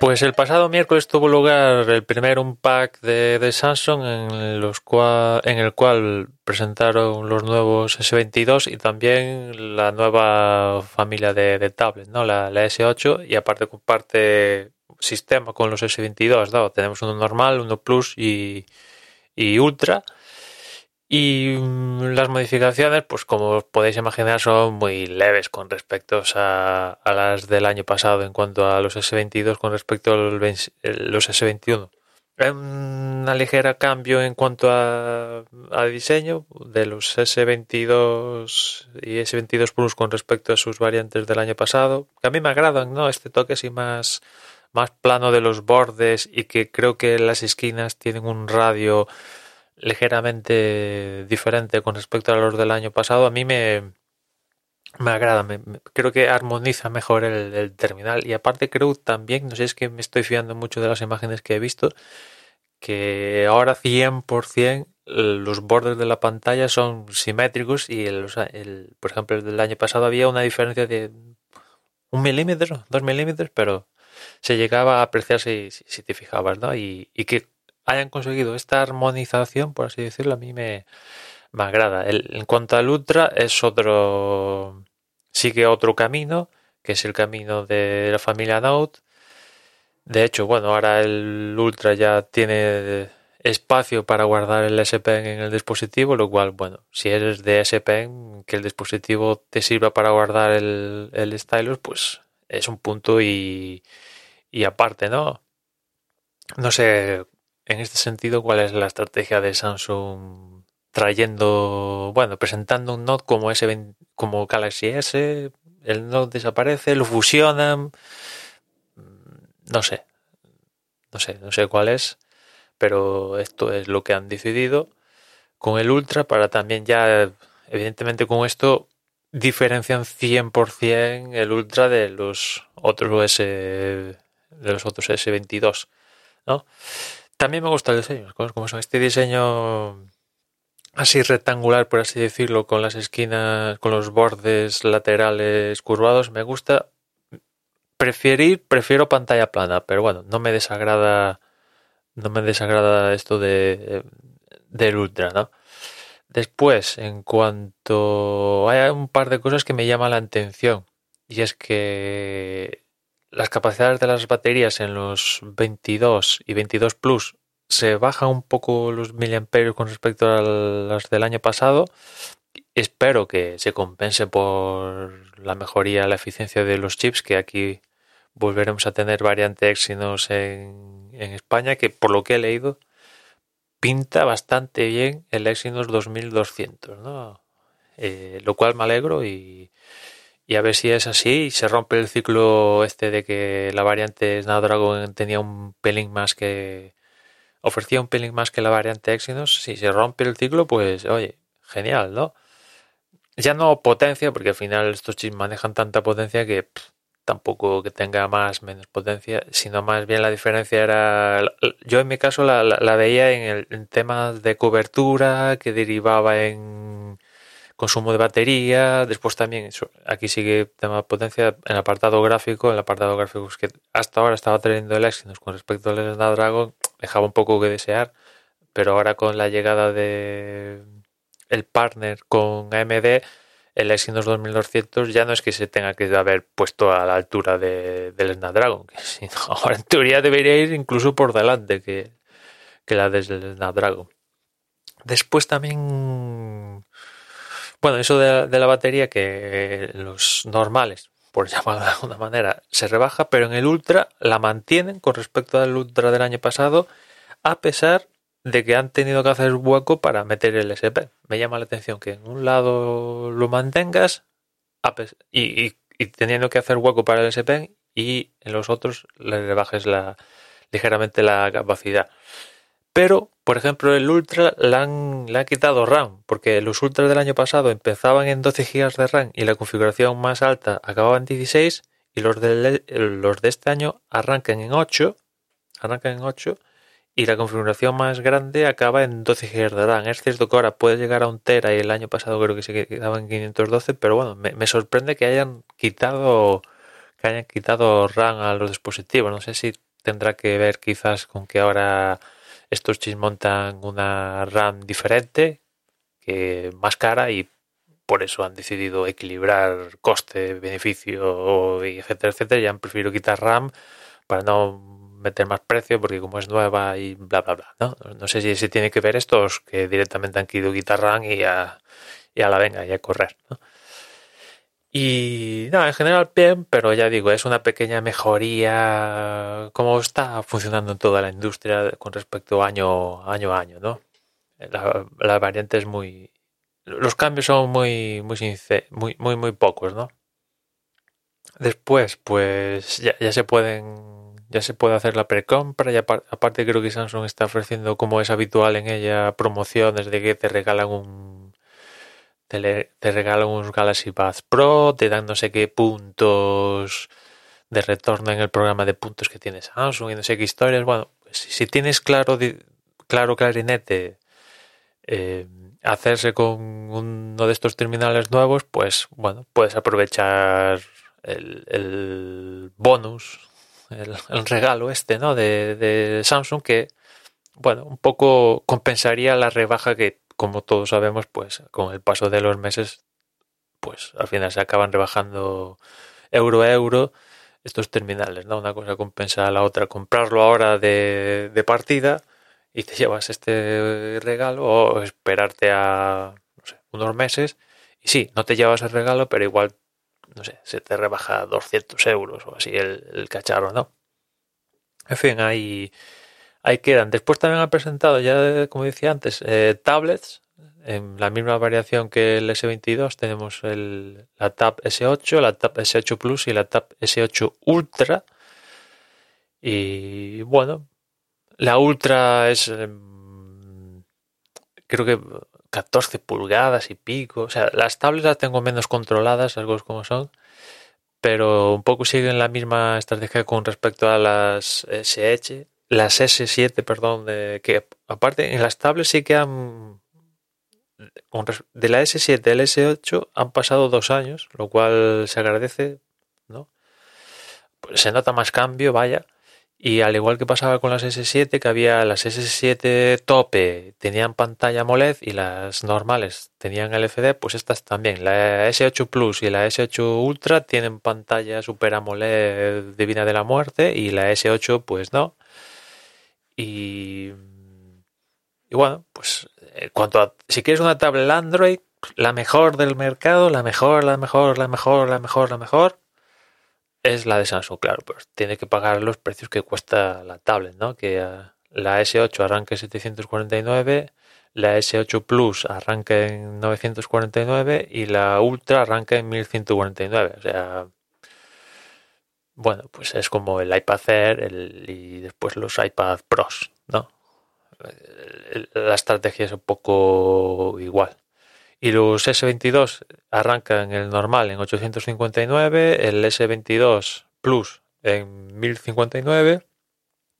Pues el pasado miércoles tuvo lugar el primer Unpack de, de Samsung en, los en el cual presentaron los nuevos S22 y también la nueva familia de, de tablets, ¿no? la, la S8 y aparte comparte sistema con los S22. ¿no? Tenemos uno normal, uno Plus y, y Ultra. Y mm, las modificaciones, pues como podéis imaginar, son muy leves con respecto a, a las del año pasado en cuanto a los S22 con respecto a los, los S21. Una ligera cambio en cuanto a, a, diseño de los S22 y S22 Plus con respecto a sus variantes del año pasado. Que a mí me agradan, ¿no? Este toque así más, más plano de los bordes y que creo que las esquinas tienen un radio ligeramente diferente con respecto a los del año pasado, a mí me, me agrada, me, creo que armoniza mejor el, terminal y aparte creo también, no sé, es que me estoy fiando mucho de las imágenes que he visto, que ahora 100% los bordes de la pantalla son simétricos y el, por ejemplo el del año pasado había una diferencia de un milímetro, dos milímetros, pero se llegaba a apreciar si, si, si te fijabas, ¿no? Y, y que hayan conseguido esta armonización, por así decirlo, a mí me, me agrada. En cuanto al Ultra, es otro. sigue otro camino, que es el camino de la familia Note. De hecho, bueno, ahora el Ultra ya tiene espacio para guardar el S Pen en el dispositivo, lo cual, bueno, si eres de S Pen, que el dispositivo te sirva para guardar el, el stylus, pues es un punto y, y aparte, ¿no? No sé en este sentido, ¿cuál es la estrategia de Samsung trayendo, bueno, presentando un Note como S20, como Galaxy S, el Note desaparece, lo fusionan, no sé, no sé, no sé cuál es, pero esto es lo que han decidido. Con el Ultra para también ya, evidentemente con esto diferencian 100% el Ultra de los otros S, de los otros S22, ¿no? También me gusta el diseño, como son este diseño así rectangular, por así decirlo, con las esquinas, con los bordes laterales curvados, me gusta. Preferir, prefiero pantalla plana, pero bueno, no me desagrada, no me desagrada esto de del ultra, ¿no? Después, en cuanto hay un par de cosas que me llaman la atención y es que las capacidades de las baterías en los 22 y 22 Plus se bajan un poco los miliamperios con respecto a las del año pasado. Espero que se compense por la mejoría, la eficiencia de los chips, que aquí volveremos a tener variante Exynos en, en España, que por lo que he leído pinta bastante bien el Exynos 2200, ¿no? Eh, lo cual me alegro y, y a ver si es así y se rompe el ciclo este de que la variante Snapdragon tenía un pelín más que ofrecía un pelín más que la variante Exynos si se rompe el ciclo pues oye genial no ya no potencia porque al final estos chips manejan tanta potencia que tampoco que tenga más menos potencia sino más bien la diferencia era yo en mi caso la, la, la veía en el en temas de cobertura que derivaba en consumo de batería, después también, aquí sigue tema de potencia, en el apartado gráfico, en el apartado gráfico es que hasta ahora estaba teniendo el Exynos con respecto al Snapdragon, dejaba un poco que desear, pero ahora con la llegada de el partner con AMD, el Exynos 2200 ya no es que se tenga que haber puesto a la altura de, del Snapdragon, sino ahora en teoría debería ir incluso por delante que, que la del Snapdragon. Después también bueno, eso de, de la batería que los normales, por llamarlo de alguna manera, se rebaja, pero en el Ultra la mantienen con respecto al Ultra del año pasado, a pesar de que han tenido que hacer hueco para meter el SP. Me llama la atención que en un lado lo mantengas y, y, y teniendo que hacer hueco para el SP y en los otros le rebajes la, ligeramente la capacidad. Pero, por ejemplo, el Ultra le han, quitado RAM, porque los Ultras del año pasado empezaban en 12 GB de RAM y la configuración más alta acababa en 16 y los de, los de este año arrancan en 8, arrancan en 8 y la configuración más grande acaba en 12 GB de RAM. Es cierto que ahora puede llegar a un tera y el año pasado creo que se quedaba en 512, pero bueno, me, me sorprende que hayan quitado que hayan quitado RAM a los dispositivos. No sé si tendrá que ver quizás con que ahora estos chips montan una RAM diferente, que más cara y por eso han decidido equilibrar coste, beneficio, etcétera, etcétera, y han preferido quitar RAM para no meter más precio porque como es nueva y bla bla bla no, no sé si se tiene que ver estos que directamente han querido quitar RAM y a, y a la venga y a correr ¿no? Y no, en general bien, pero ya digo, es una pequeña mejoría como está funcionando en toda la industria con respecto año, año a año, ¿no? La, variante es muy... Los cambios son muy, muy, muy, muy, muy pocos, ¿no? Después, pues ya, ya se pueden ya se puede hacer la precompra y aparte creo que Samsung está ofreciendo como es habitual en ella promociones de que te regalan un te, te regalan unos Galaxy Buds Pro, te dan no sé qué puntos de retorno en el programa de puntos que tienes Samsung y no sé qué historias. Bueno, pues si tienes claro, claro clarinete eh, hacerse con uno de estos terminales nuevos, pues bueno, puedes aprovechar el, el bonus, el, el, regalo este, ¿no? De, de Samsung que, bueno, un poco compensaría la rebaja que como todos sabemos, pues con el paso de los meses, pues al final se acaban rebajando euro a euro estos terminales, ¿no? Una cosa compensa a la otra. Comprarlo ahora de, partida y te llevas este regalo o esperarte a no sé, unos meses y sí, no te llevas el regalo, pero igual, no sé, se te rebaja 200 euros o así el, el cacharro, ¿no? En fin, hay ahí quedan. Después también ha presentado, ya como decía antes, eh, tablets en la misma variación que el S22. Tenemos la Tab S8, la Tab S8 Plus y la Tab S8 Ultra. Y bueno, la Ultra es em, creo que 14 pulgadas y pico. O sea, las tablets las tengo menos controladas, algo como son. Pero un poco siguen la misma estrategia con respecto a las SH las S7, perdón, de, que aparte en las tablets sí que han de la S7 al S8 han pasado dos años, lo cual se agradece, ¿no? Pues se nota más cambio, vaya. Y al igual que pasaba con las S7, que había las S7 tope tenían pantalla AMOLED y las normales tenían LCD, pues estas también. La S8 Plus y la S8 Ultra tienen pantalla Super AMOLED Divina de la Muerte y la S8 pues no. Y, bueno, pues en cuanto a si quieres una tablet Android, la mejor del mercado, la mejor, la mejor, la mejor, la mejor, la mejor, es la de Samsung, claro, pues tiene que pagar los precios que cuesta la tablet, ¿no? Que uh, la S8 arranca en 749, la S8 Plus arranca en 949 y la Ultra arranca en 1149. O sea, bueno, pues es como el iPad Air el, y después los iPad Pros, ¿no? La estrategia es un poco igual. Y los S22 arrancan el normal en 859, el S22 Plus en 1059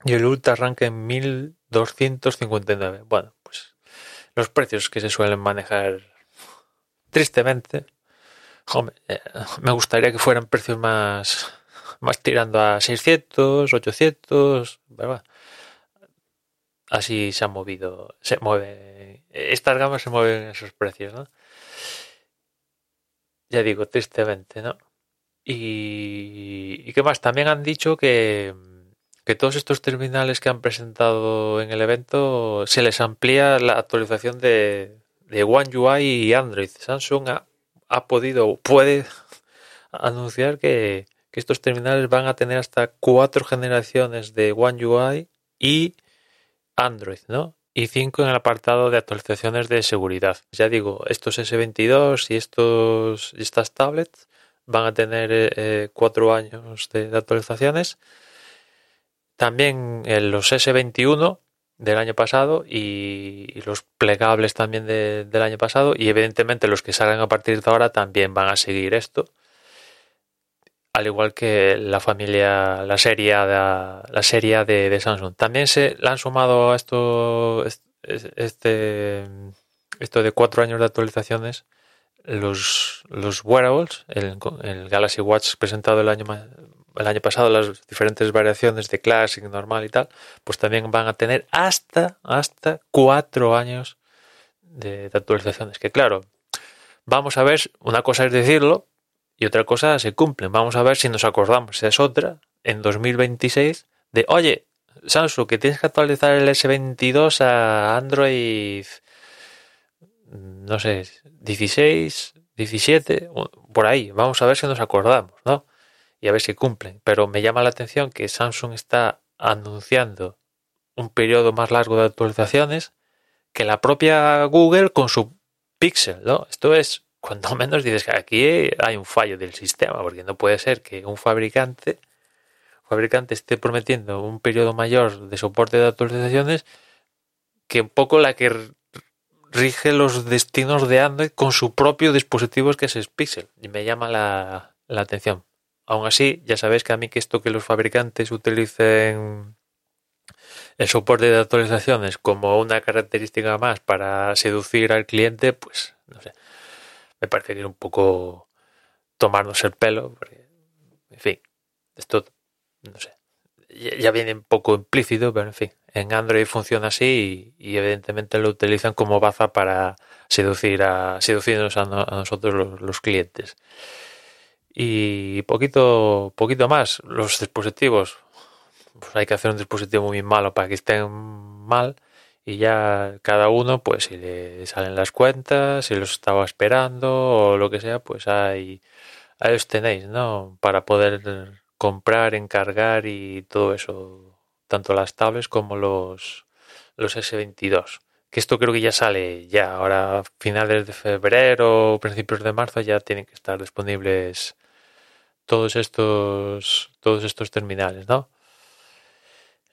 y el Ultra arranca en 1259. Bueno, pues los precios que se suelen manejar tristemente. Eh, me gustaría que fueran precios más más tirando a 600, 800, ¿verdad? Así se ha movido, se mueve, estas gamas se mueven en esos precios, ¿no? Ya digo, tristemente, ¿no? Y, y qué más, también han dicho que, que todos estos terminales que han presentado en el evento se les amplía la actualización de, de One UI y Android. Samsung ha, ha podido, puede anunciar que, que estos terminales van a tener hasta cuatro generaciones de One UI y Android, ¿no? Y cinco en el apartado de actualizaciones de seguridad. Ya digo, estos S22 y estos estas tablets van a tener eh, cuatro años de, actualizaciones. También en los S21 del año pasado y, los plegables también del año pasado y evidentemente los que salgan a partir de ahora también van a seguir esto al igual que la familia, la serie de, la serie de, Samsung. También se le han sumado a esto, este, esto de cuatro años de actualizaciones, los, los wearables, el, el Galaxy Watch presentado el año el año pasado las diferentes variaciones de Classic, normal y tal, pues también van a tener hasta, hasta cuatro años de, actualizaciones. Que claro, vamos a ver, una cosa es decirlo y otra cosa se cumplen. Vamos a ver si nos acordamos, esa es otra, en 2026, de, oye, Samsung, que tienes que actualizar el S22 a Android, no sé, 16, 17, por ahí. Vamos a ver si nos acordamos, ¿no? Y a ver si cumplen. Pero me llama la atención que Samsung está anunciando un periodo más largo de actualizaciones que la propia Google con su Pixel, ¿no? Esto es, cuando menos dices que aquí hay un fallo del sistema, porque no puede ser que un fabricante, fabricante esté prometiendo un periodo mayor de soporte de actualizaciones que un poco la que rige los destinos de Android con su propio dispositivo que es Pixel y me llama la, la atención. Aún así, ya sabéis que a mí que esto que los fabricantes utilicen el soporte de actualizaciones como una característica más para seducir al cliente, pues no sé, me parece un poco tomarnos el pelo, porque, en fin, esto, no sé, ya viene un poco implícito, pero en fin, en Android funciona así y, evidentemente lo utilizan como baza para seducir a seducirnos a, nosotros los, clientes. Y poquito, poquito más, los dispositivos. Pues hay que hacer un dispositivo muy malo para que estén mal y ya cada uno, pues si le salen las cuentas, si los estaba esperando o lo que sea, pues ahí, ahí os tenéis, ¿no? Para poder comprar, encargar y todo eso tanto las tablets como los, los S22. Que esto creo que ya sale ya, ahora finales de febrero o principios de marzo ya tienen que estar disponibles todos estos, todos estos terminales, ¿no?